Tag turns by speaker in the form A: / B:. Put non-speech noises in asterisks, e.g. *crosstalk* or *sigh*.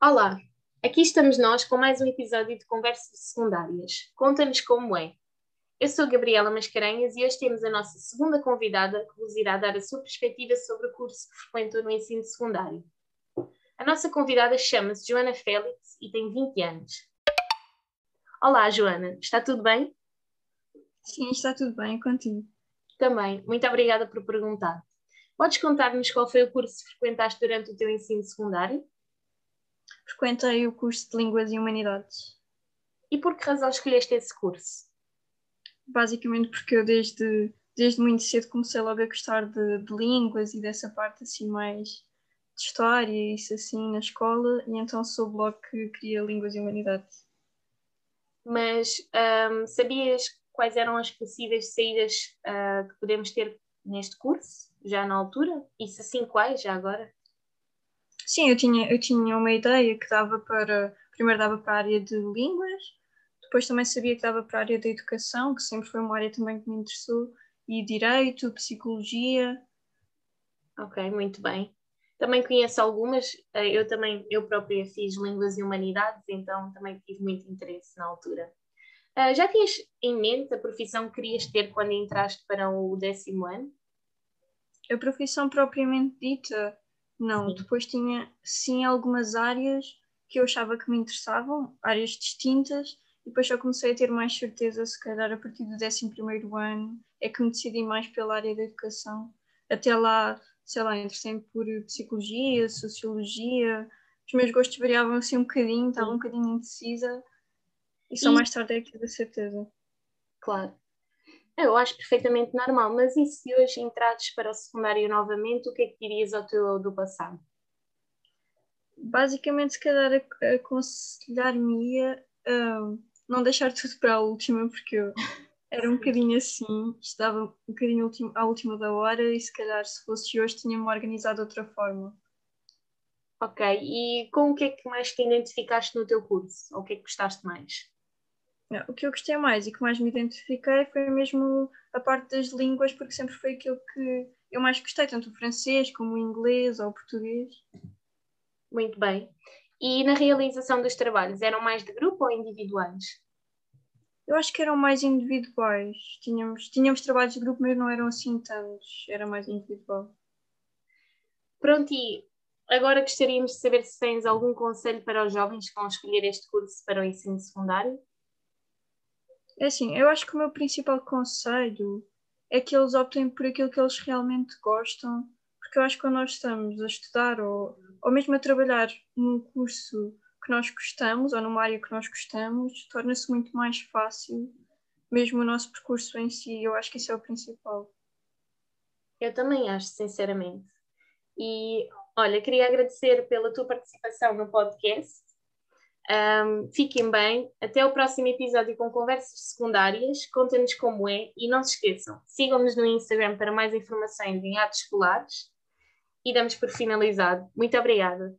A: Olá, aqui estamos nós com mais um episódio de Conversas Secundárias. Conta-nos como é. Eu sou Gabriela Mascarenhas e hoje temos a nossa segunda convidada que vos irá dar a sua perspectiva sobre o curso que frequentou no ensino secundário. A nossa convidada chama-se Joana Félix e tem 20 anos. Olá, Joana, está tudo bem?
B: Sim, está tudo bem contigo.
A: Também, muito obrigada por perguntar. Podes contar-nos qual foi o curso que frequentaste durante o teu ensino secundário?
B: Frequentei o curso de Línguas e Humanidades.
A: E por que razão escolheste esse curso?
B: Basicamente porque eu desde, desde muito cedo comecei logo a gostar de, de línguas e dessa parte assim mais de história e isso assim na escola e então soube logo que queria Línguas e Humanidades.
A: Mas hum, sabias quais eram as possíveis saídas uh, que podemos ter neste curso, já na altura? E se sim, quais, já agora?
B: Sim, eu tinha, eu tinha uma ideia que dava para. Primeiro dava para a área de línguas, depois também sabia que dava para a área da educação, que sempre foi uma área também que me interessou, e direito, psicologia.
A: Ok, muito bem. Também conheço algumas, eh, eu também, eu própria fiz Línguas e Humanidades, então também tive muito interesse na altura. Uh, já tinhas em mente a profissão que querias ter quando entraste para o décimo ano?
B: A profissão propriamente dita, não. Sim. Depois tinha, sim, algumas áreas que eu achava que me interessavam, áreas distintas, e depois só comecei a ter mais certeza, se calhar a partir do décimo primeiro ano, é que me decidi mais pela área da educação. Até lá sei lá, interessei por psicologia, sociologia. Os meus gostos variavam assim um bocadinho, estava um bocadinho indecisa e só e... mais tarde é que tive a certeza.
A: Claro. Eu acho perfeitamente normal, mas e se hoje entrasses para o secundário novamente, o que é que dirias ao teu do passado?
B: Basicamente, se calhar aconselhar-me-ia uh, não deixar tudo para a última, porque eu era um *laughs* bocadinho assim, estava um bocadinho à última da hora e se calhar se fosse hoje tinha-me organizado de outra forma.
A: Ok, e com o que é que mais te identificaste no teu curso? Ou o que é que gostaste mais?
B: O que eu gostei mais e que mais me identifiquei foi mesmo a parte das línguas, porque sempre foi aquilo que eu mais gostei, tanto o francês como o inglês ou o português.
A: Muito bem. E na realização dos trabalhos, eram mais de grupo ou individuais?
B: Eu acho que eram mais individuais. Tínhamos, tínhamos trabalhos de grupo, mas não eram assim tantos. Era mais individual.
A: Pronto, e agora gostaríamos de saber se tens algum conselho para os jovens que vão escolher este curso para o ensino secundário?
B: É assim, eu acho que o meu principal conselho é que eles optem por aquilo que eles realmente gostam, porque eu acho que quando nós estamos a estudar ou, ou mesmo a trabalhar num curso que nós gostamos ou numa área que nós gostamos, torna-se muito mais fácil, mesmo o nosso percurso em si. Eu acho que isso é o principal.
A: Eu também acho, sinceramente. E olha, queria agradecer pela tua participação no podcast. Um, fiquem bem. Até o próximo episódio com conversas secundárias. Contem-nos como é e não se esqueçam, sigam-nos no Instagram para mais informações em atos escolares. E damos por finalizado. Muito obrigada.